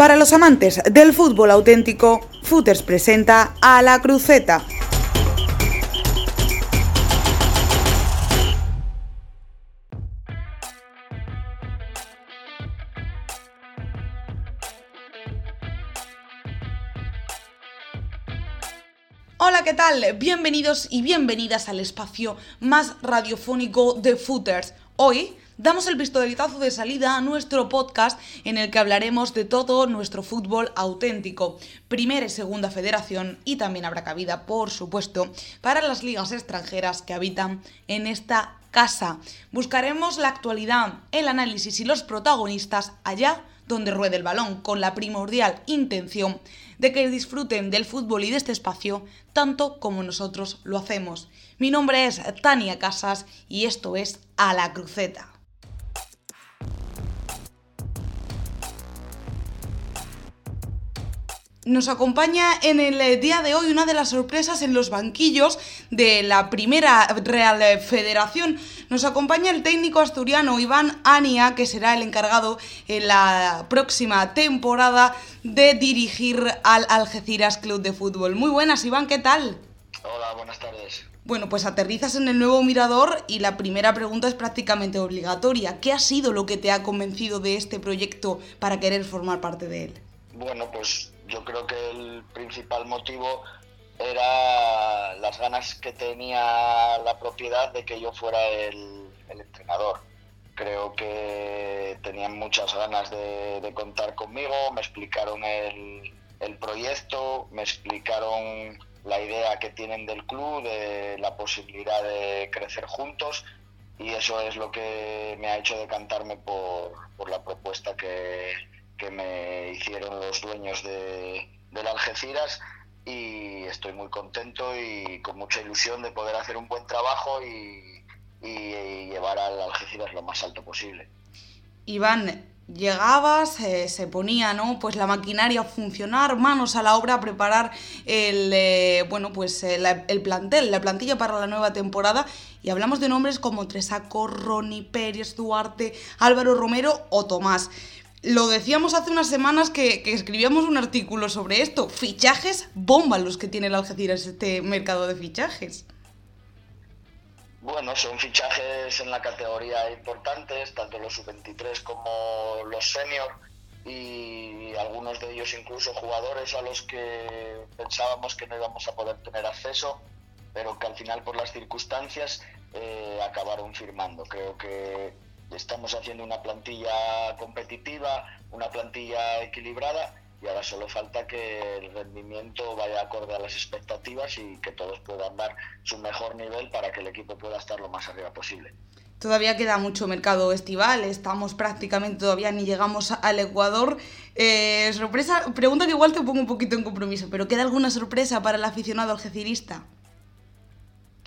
Para los amantes del fútbol auténtico, Footers presenta a la Cruceta. Hola, ¿qué tal? Bienvenidos y bienvenidas al espacio más radiofónico de Footers. Hoy damos el pistoletazo de salida a nuestro podcast en el que hablaremos de todo nuestro fútbol auténtico, primera y segunda federación y también habrá cabida, por supuesto, para las ligas extranjeras que habitan en esta casa. Buscaremos la actualidad, el análisis y los protagonistas allá donde ruede el balón, con la primordial intención de que disfruten del fútbol y de este espacio tanto como nosotros lo hacemos. Mi nombre es Tania Casas y esto es A la Cruceta. Nos acompaña en el día de hoy una de las sorpresas en los banquillos de la primera Real Federación. Nos acompaña el técnico asturiano Iván Ania, que será el encargado en la próxima temporada de dirigir al Algeciras Club de Fútbol. Muy buenas, Iván, ¿qué tal? Hola, buenas tardes. Bueno, pues aterrizas en el nuevo mirador y la primera pregunta es prácticamente obligatoria. ¿Qué ha sido lo que te ha convencido de este proyecto para querer formar parte de él? Bueno, pues yo creo que el principal motivo era las ganas que tenía la propiedad de que yo fuera el, entrenador. Creo que tenían muchas ganas de, contar conmigo, me explicaron el, el, proyecto, me explicaron la idea que tienen del club, de la posibilidad de crecer juntos y eso es lo que me ha hecho decantarme por, por la propuesta que, que me hicieron los dueños de, del Algeciras y estoy muy contento y con mucha ilusión de poder hacer un buen trabajo y, llevar al Algeciras lo más alto posible. Iván, llegabas, se ponía ¿no? pues la maquinaria a funcionar, manos a la obra a preparar el, eh, bueno, pues el, el, plantel, la plantilla para la nueva temporada y hablamos de nombres como Tresaco, Ronnie Pérez, Duarte, Álvaro Romero o Tomás. Lo decíamos hace unas semanas que, escribíamos un artículo sobre esto. Fichajes bomba los que tiene el Algeciras este mercado de fichajes. Bueno, son fichajes en la categoría importantes, tanto los sub-23 como los senior y algunos de ellos incluso jugadores a los que pensábamos que no íbamos a poder tener acceso, pero que al final por las circunstancias eh, acabaron firmando. Creo que estamos haciendo una plantilla competitiva, una plantilla equilibrada y ahora solo falta que el rendimiento vaya acorde a las expectativas y que todos puedan dar su mejor nivel para que el equipo pueda estar lo más arriba posible. Todavía queda mucho mercado estival, estamos prácticamente todavía ni llegamos al Ecuador. Eh, sorpresa, pregunta que igual te pongo un poquito en compromiso, pero ¿queda alguna sorpresa para el aficionado algecirista?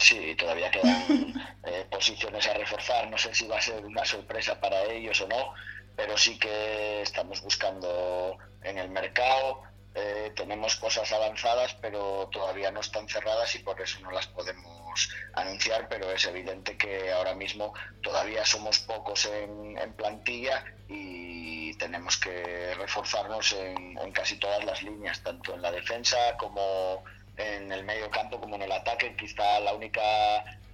Sí, todavía quedan eh, posiciones a reforzar. No sé si va a ser una sorpresa para ellos o no, pero sí que estamos buscando en el mercado. Eh, tenemos cosas avanzadas, pero todavía no están cerradas y por eso no las podemos anunciar. Pero es evidente que ahora mismo todavía somos pocos en, plantilla y tenemos que reforzarnos en, en casi todas las líneas, tanto en la defensa como en el medio campo como en el ataque. Quizá la única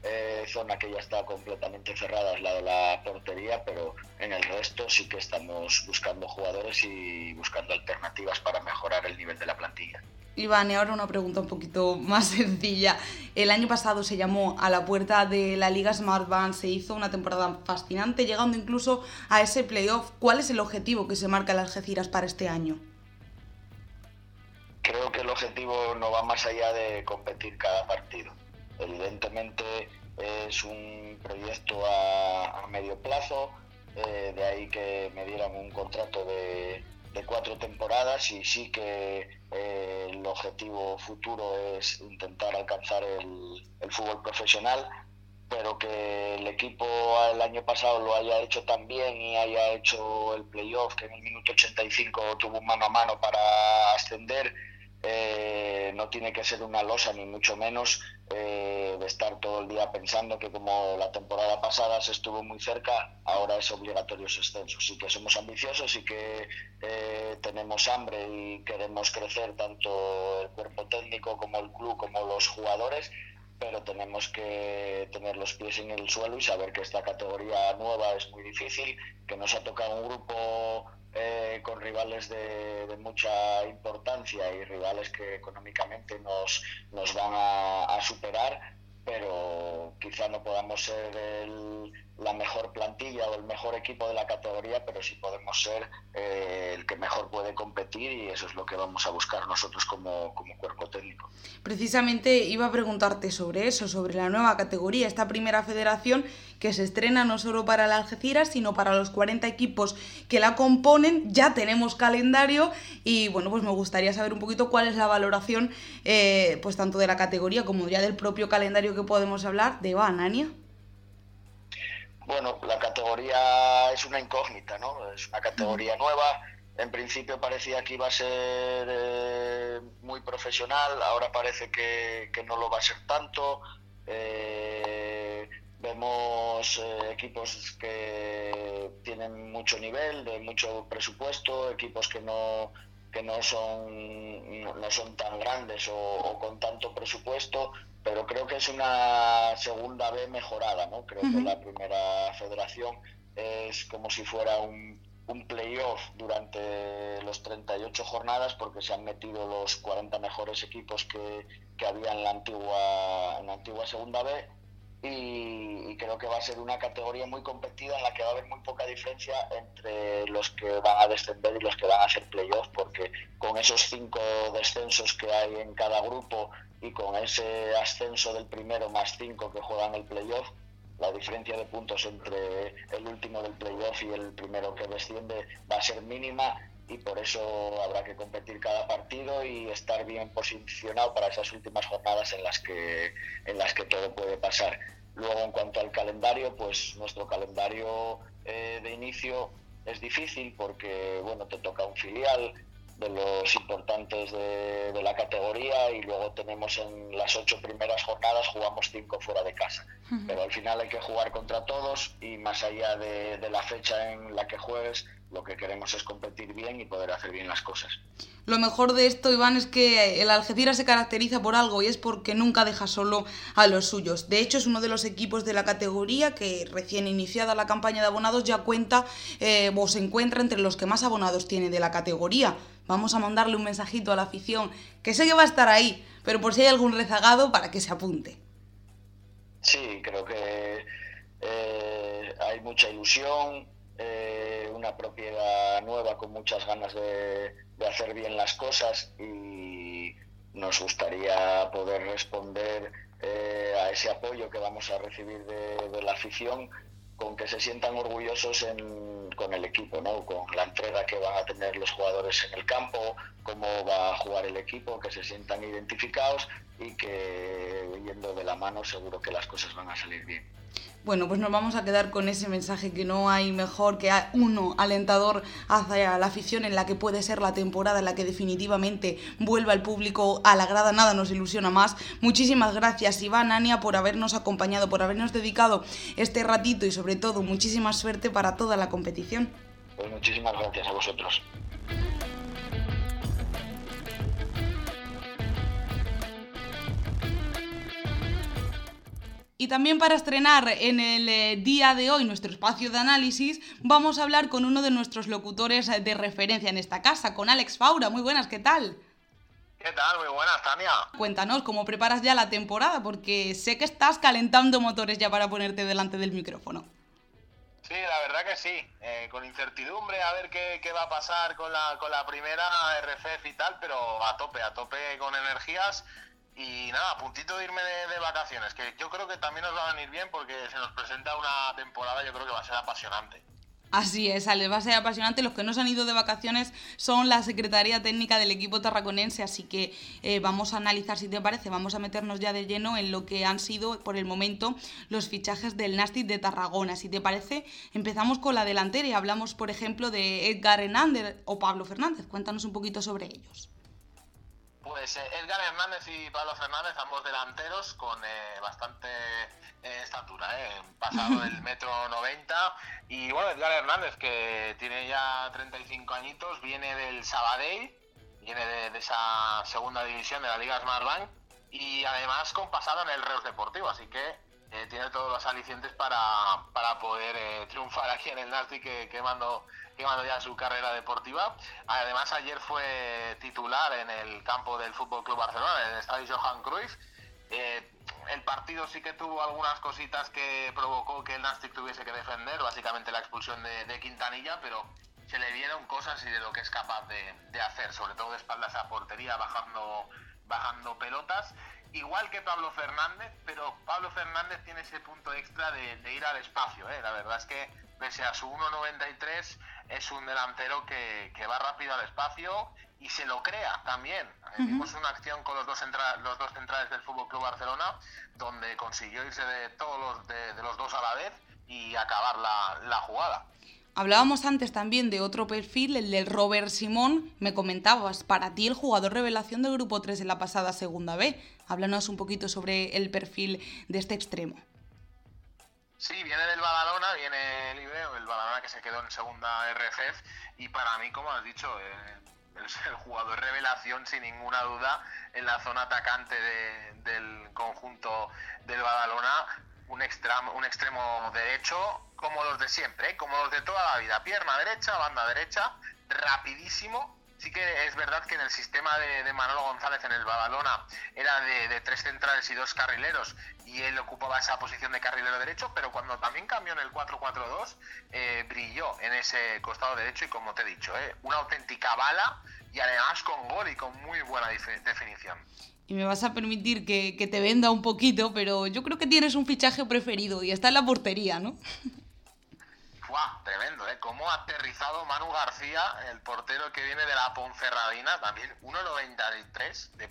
eh, zona que ya está completamente cerrada es la de la portería, pero en el resto sí que estamos buscando jugadores y buscando alternativas para mejorar el nivel de la plantilla. Iván, y ahora una pregunta un poquito más sencilla. El año pasado se llamó a la puerta de la Liga Smart Band, se hizo una temporada fascinante, llegando incluso a ese playoff. ¿Cuál es el objetivo que se marca las Algeciras para este año? Creo que el objetivo no va más allá de competir cada partido. Evidentemente es un proyecto a, medio plazo, eh, de ahí que me dieran un contrato de, cuatro temporadas y sí que eh, el objetivo futuro es intentar alcanzar el, el, fútbol profesional, pero que el equipo el año pasado lo haya hecho tan bien y haya hecho el playoff, que en el minuto 85 tuvo un mano a mano para ascender eh, no tiene que ser una losa ni mucho menos eh, de estar todo el día pensando que como la temporada pasada se estuvo muy cerca, ahora es obligatorio ese ascenso. Sí que somos ambiciosos y que eh, tenemos hambre y queremos crecer tanto el cuerpo técnico como el club como los jugadores, pero tenemos que tener los pies en el suelo y saber que esta categoría nueva es muy difícil, que nos ha tocado un grupo eh, con rivales de, mucha importancia y rivales que económicamente nos, nos van a superar, pero quizá no podamos ser el, la mejor plantilla o el mejor equipo de la categoría, pero sí podemos ser eh, el que mejor puede competir y eso es lo que vamos a buscar nosotros como, como, cuerpo técnico. Precisamente iba a preguntarte sobre eso, sobre la nueva categoría, esta primera federación que se estrena no solo para la Algeciras, sino para los 40 equipos que la componen. Ya tenemos calendario y bueno, pues me gustaría saber un poquito cuál es la valoración, eh, pues tanto de la categoría como ya del propio calendario que podemos hablar de Banania. Bueno, la categoría es una incógnita, ¿no? Es una categoría nueva. En principio parecía que iba a ser eh, muy profesional, ahora parece que, no lo va a ser tanto. Eh, vemos eh, equipos que tienen mucho nivel, de mucho presupuesto, equipos que no, que no son, no son tan grandes o, con tanto presupuesto, pero creo que es una segunda B mejorada, ¿no? Creo que la primera federación es como si fuera un, un playoff durante los 38 jornadas porque se han metido los 40 mejores equipos que, que había en la antigua, en la antigua segunda B. Y, creo que va a ser una categoría muy competida en la que va a haber muy poca diferencia entre los que van a descender y los que van a hacer playoff, porque con esos cinco descensos que hay en cada grupo y con ese ascenso del primero más cinco que juegan el playoff, la diferencia de puntos entre el último del playoff y el primero que desciende va a ser mínima y por eso habrá que competir cada partido y estar bien posicionado para esas últimas jornadas en las que en las que todo puede pasar. Luego en cuanto al calendario, pues nuestro calendario eh, de inicio es difícil porque bueno te toca un filial de los importantes de, la categoría y luego tenemos en las ocho primeras jornadas jugamos cinco fuera de casa. Pero al final hay que jugar contra todos y más allá de, de la fecha en la que juegues lo que queremos es competir bien y poder hacer bien las cosas. Lo mejor de esto, Iván, es que el Algeciras se caracteriza por algo y es porque nunca deja solo a los suyos. De hecho, es uno de los equipos de la categoría que recién iniciada la campaña de abonados ya cuenta eh, o se encuentra entre los que más abonados tiene de la categoría. Vamos a mandarle un mensajito a la afición, que sé que va a estar ahí, pero por si hay algún rezagado para que se apunte. Sí, creo que eh, hay mucha ilusión, eh, una propiedad nueva con muchas ganas de, hacer bien las cosas y nos gustaría poder responder eh, a ese apoyo que vamos a recibir de, la afición con que se sientan orgullosos con el equipo, ¿no? con la entrega que van a tener los jugadores en el campo, cómo va a jugar el equipo, que se sientan identificados y que yendo de la mano seguro que las cosas van a salir bien. Bueno, pues nos vamos a quedar con ese mensaje que no hay mejor que uno alentador hacia la afición en la que puede ser la temporada en la que definitivamente vuelva el público a la grada, nada nos ilusiona más. Muchísimas gracias Iván, Ania, por habernos acompañado, por habernos dedicado este ratito y sobre todo muchísima suerte para toda la competición. Pues muchísimas gracias a vosotros. Y también para estrenar en el eh, día de hoy nuestro espacio de análisis, vamos a hablar con uno de nuestros locutores eh, de referencia en esta casa, con Alex Faura. Muy buenas, ¿qué tal? ¿Qué tal? Muy buenas, Tania. Cuéntanos cómo preparas ya la temporada, porque sé que estás calentando motores ya para ponerte delante del micrófono. Sí, la verdad que sí, eh, con incertidumbre a ver qué, va a pasar con la, con la primera RFF y tal, pero a tope, a tope con energías y nada, a puntito de irme de, vacaciones, que yo creo que también nos va a venir bien porque se nos presenta una temporada, yo creo que va a ser apasionante. Así es, Ale, va a ser apasionante. Los que no se han ido de vacaciones son la Secretaría Técnica del equipo tarraconense, así que eh, vamos a analizar, si te parece, vamos a meternos ya de lleno en lo que han sido por el momento los fichajes del Nastic de Tarragona. Si te parece, empezamos con la delantera y hablamos, por ejemplo, de Edgar Hernández o Pablo Fernández. Cuéntanos un poquito sobre ellos. Pues eh, Edgar Hernández y Pablo Fernández, ambos delanteros con eh, bastante eh, estatura, pasado del metro 90. Y bueno, Edgar Hernández, que tiene ya 35 añitos, viene del Sabadell, viene de, esa segunda división de la Liga Smartbank y además con pasado en el Reus Deportivo, así que tiene todos los alicientes para, para poder triunfar aquí en el Nastic que, que mando llevando ya su carrera deportiva. Además, ayer fue titular en el campo del Fútbol Club Barcelona, en el estadio Johan Cruyff. Eh, el partido sí que tuvo algunas cositas que provocó que el Nastic tuviese que defender, básicamente la expulsión de, Quintanilla, pero se le vieron cosas y de lo que es capaz de, hacer, sobre todo de espaldas a portería, bajando, bajando pelotas. Igual que Pablo Fernández, pero Pablo Fernández tiene ese punto extra de, ir al espacio. ¿eh? La verdad es que pese a su 1.93 es un delantero que, va rápido al espacio y se lo crea también. Vimos una acción con los dos, los dos centrales del Fútbol Club Barcelona, donde consiguió irse de todos los, de, los dos a la vez y acabar la, jugada. Hablábamos antes también de otro perfil, el del Robert Simón. Me comentabas, para ti el jugador revelación del Grupo 3 en la pasada Segunda B. Háblanos un poquito sobre el perfil de este extremo. Sí, viene del Badalona, viene libre, el Badalona que se quedó en segunda RFF y para mí, como has dicho, eh, el jugador revelación sin ninguna duda en la zona atacante del conjunto del Badalona, un, un extremo derecho como los de siempre, ¿eh? como los de toda la vida, pierna derecha, banda derecha, rapidísimo, Sí que es verdad que en el sistema de, Manolo González en el Badalona era de, tres centrales y dos carrileros y él ocupaba esa posición de carrilero derecho, pero cuando también cambió en el 4-4-2 eh, brilló en ese costado derecho y como te he dicho, eh, una auténtica bala y además con gol y con muy buena definición. Y me vas a permitir que te venda un poquito, pero yo creo que tienes un fichaje preferido y está en la portería, ¿no? Tremendo, ¿eh? Cómo ha aterrizado Manu García, el portero que viene de la Ponferradina, también 1,93 de,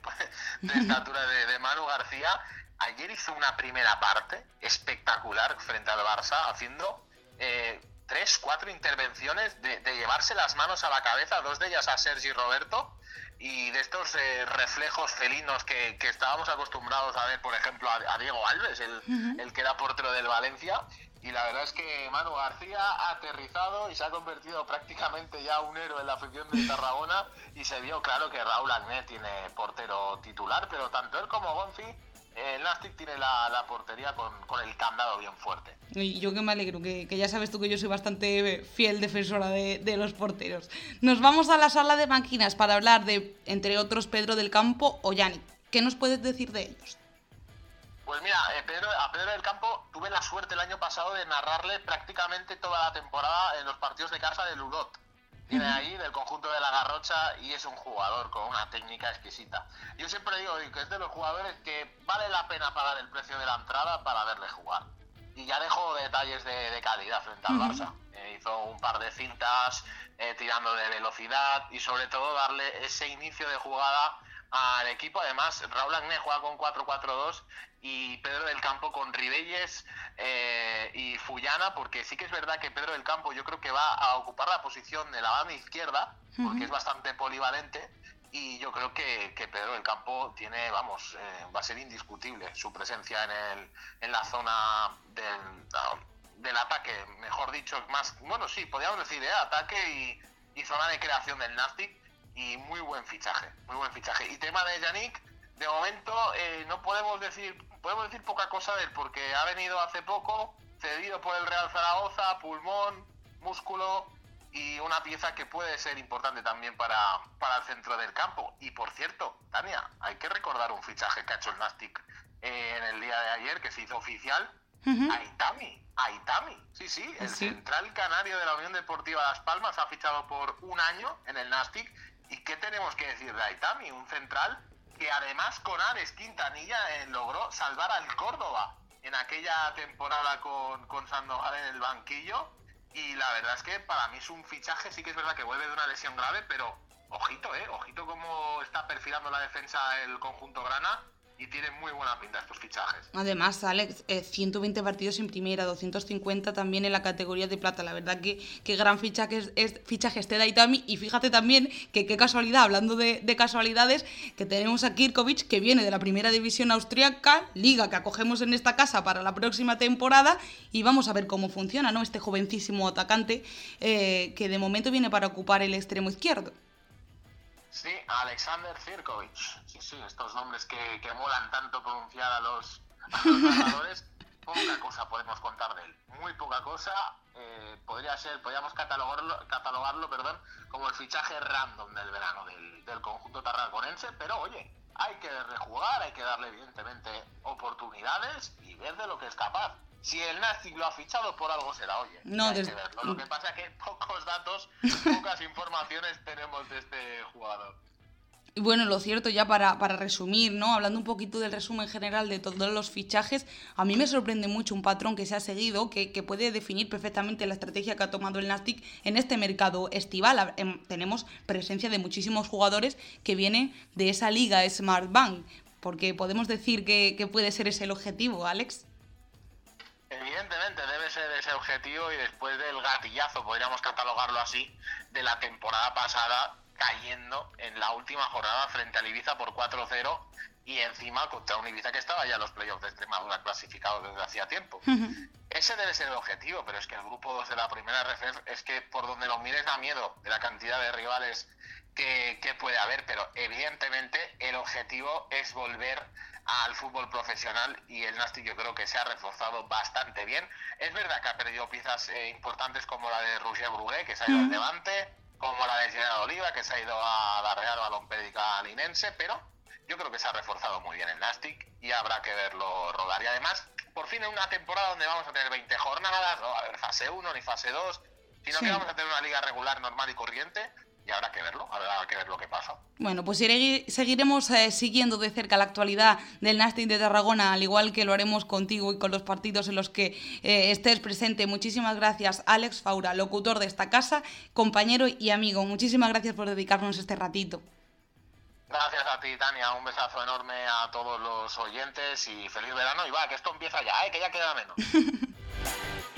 de estatura de, Manu García. Ayer hizo una primera parte espectacular frente al Barça, haciendo eh, tres, cuatro intervenciones de, llevarse las manos a la cabeza, dos de ellas a Sergi Roberto, y de estos eh, reflejos felinos que, estábamos acostumbrados a ver, por ejemplo, a, Diego Alves, el, el, que era portero del Valencia, y la verdad es que Manu García ha aterrizado y se ha convertido prácticamente ya un héroe en la afición de Tarragona y se vio claro que Raúl Agné tiene portero titular, pero tanto él como Gonfi, el Nastic tiene la, portería con, el candado bien fuerte. Y yo que me alegro, que, ya sabes tú que yo soy bastante fiel defensora de, de, los porteros. Nos vamos a la sala de máquinas para hablar de, entre otros, Pedro del Campo o Yannick. ¿Qué nos puedes decir de ellos? Pues mira, eh, Pedro, a Pedro del Campo tuve la suerte el año pasado de narrarle prácticamente toda la temporada en los partidos de casa de Ludot. Viene ahí del conjunto de la Garrocha y es un jugador con una técnica exquisita. Yo siempre digo que es de los jugadores que vale la pena pagar el precio de la entrada para verle jugar. Y ya dejo detalles de, calidad frente al Barça. Eh, hizo un par de cintas, eh, tirando de velocidad y sobre todo darle ese inicio de jugada al equipo. Además, Raúl Agné juega con 4-4-2 y Pedro del Campo con Ribelles eh, y Fullana, porque sí que es verdad que Pedro del Campo yo creo que va a ocupar la posición de la banda izquierda, porque es bastante polivalente. Y yo creo que, Pedro del Campo tiene, vamos, eh, va a ser indiscutible su presencia en, el, en la zona del, del ataque, mejor dicho, más, bueno, sí, podríamos decir, ¿eh? ataque y, y zona de creación del Nastic y muy buen fichaje, muy buen fichaje. Y tema de Yannick, de momento eh, no podemos decir, podemos decir poca cosa de él, porque ha venido hace poco, cedido por el Real Zaragoza, pulmón, músculo y una pieza que puede ser importante también para, para el centro del campo. Y por cierto, Tania, hay que recordar un fichaje que ha hecho el Nastic eh, en el día de ayer, que se hizo oficial, Aitami. Aitami, sí, sí, el central canario de la Unión Deportiva Las Palmas ha fichado por un año en el Nastic ¿Y qué tenemos que decir de Aitami? Un central que además con Ares Quintanilla eh, logró salvar al Córdoba en aquella temporada con, con Sandoval en el banquillo. Y la verdad es que para mí es un fichaje, sí que es verdad que vuelve de una lesión grave, pero ojito, eh, ojito cómo está perfilando la defensa el conjunto grana y tienen muy buena pinta estos fichajes. Además, Alex, 120 eh, partidos en primera, 250 también en la categoría de plata. La verdad que, qué gran fichaje es, es fichaje este Daitami. Y fíjate también que qué casualidad, hablando de, casualidades, que tenemos a Kirkovic, que viene de la primera división austriaca, liga que acogemos en esta casa para la próxima temporada. Y vamos a ver cómo funciona, ¿no? Este jovencísimo atacante eh, que de momento viene para ocupar el extremo izquierdo. Sí, Alexander Zirkovic. Sí, sí, estos nombres que, que molan tanto pronunciar a los, jugadores. poca cosa podemos contar de él. Muy poca cosa. Eh, podría ser, podríamos catalogarlo, catalogarlo perdón, como el fichaje random del verano del, del conjunto tarraconense, pero oye, hay que rejugar, hay que darle evidentemente oportunidades y ver de lo que es capaz. Si el Nastic lo ha fichado, por algo será, oye. No, hay que. Lo que pasa es que pocos datos, pocas informaciones tenemos de este jugador. Y bueno, lo cierto, ya para, para, resumir, ¿no? Hablando un poquito del resumen general de todos los fichajes, a mí me sorprende mucho un patrón que se ha seguido, que, que puede definir perfectamente la estrategia que ha tomado el Nastic en este mercado estival. Em, tenemos presencia de muchísimos jugadores que vienen de esa liga Smart Bank, porque podemos decir que, que puede ser ese el objetivo, Alex. Evidentemente debe ser ese objetivo y después del gatillazo, podríamos catalogarlo así, de la temporada pasada cayendo en la última jornada frente al Ibiza por 4-0 y encima contra un Ibiza que estaba ya en los playoffs de Extremadura clasificados desde hacía tiempo. Ese debe ser el objetivo, pero es que el grupo 2 de la primera RFF es que por donde lo mires da miedo de la cantidad de rivales que, que puede haber, pero evidentemente el objetivo es volver al fútbol profesional y el Nasti yo creo que se ha reforzado bastante bien. Es verdad que ha perdido piezas eh, importantes como la de Roger Brugué, que se ha ido al Levante, como la de Gerard Oliva, que se ha ido a la Real Balompédica Linense, pero yo creo que se ha reforzado muy bien el Nastic y habrá que verlo rodar. Y además, por fin en una temporada donde vamos a tener 20 jornadas, no va a haber fase 1 ni fase 2, sino que vamos a tener una liga regular, normal y corriente, y habrá que verlo, habrá que ver lo que pasa. Bueno, pues seguiremos eh, siguiendo de cerca la actualidad del Nastic de Tarragona, al igual que lo haremos contigo y con los partidos en los que eh, estés presente. Muchísimas gracias, Alex Faura, locutor de esta casa, compañero y amigo. Muchísimas gracias por dedicarnos este ratito. Gracias a ti, Tania. Un besazo enorme a todos los oyentes y feliz verano. Y va, que esto empieza ya, ¿eh? que ya queda menos.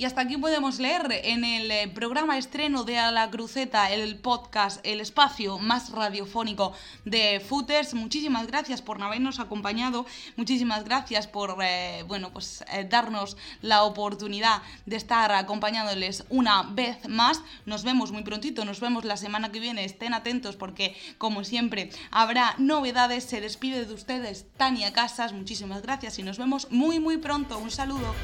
Y hasta aquí podemos leer en el eh, programa estreno de A la Cruceta, el podcast, el espacio más radiofónico de Footers. Muchísimas gracias por habernos acompañado, muchísimas gracias por eh, bueno, pues, eh, darnos la oportunidad de estar acompañándoles una vez más. Nos vemos muy prontito, nos vemos la semana que viene. Estén atentos porque, como siempre, habrá novedades. Se despide de ustedes Tania Casas, muchísimas gracias y nos vemos muy, muy pronto. Un saludo.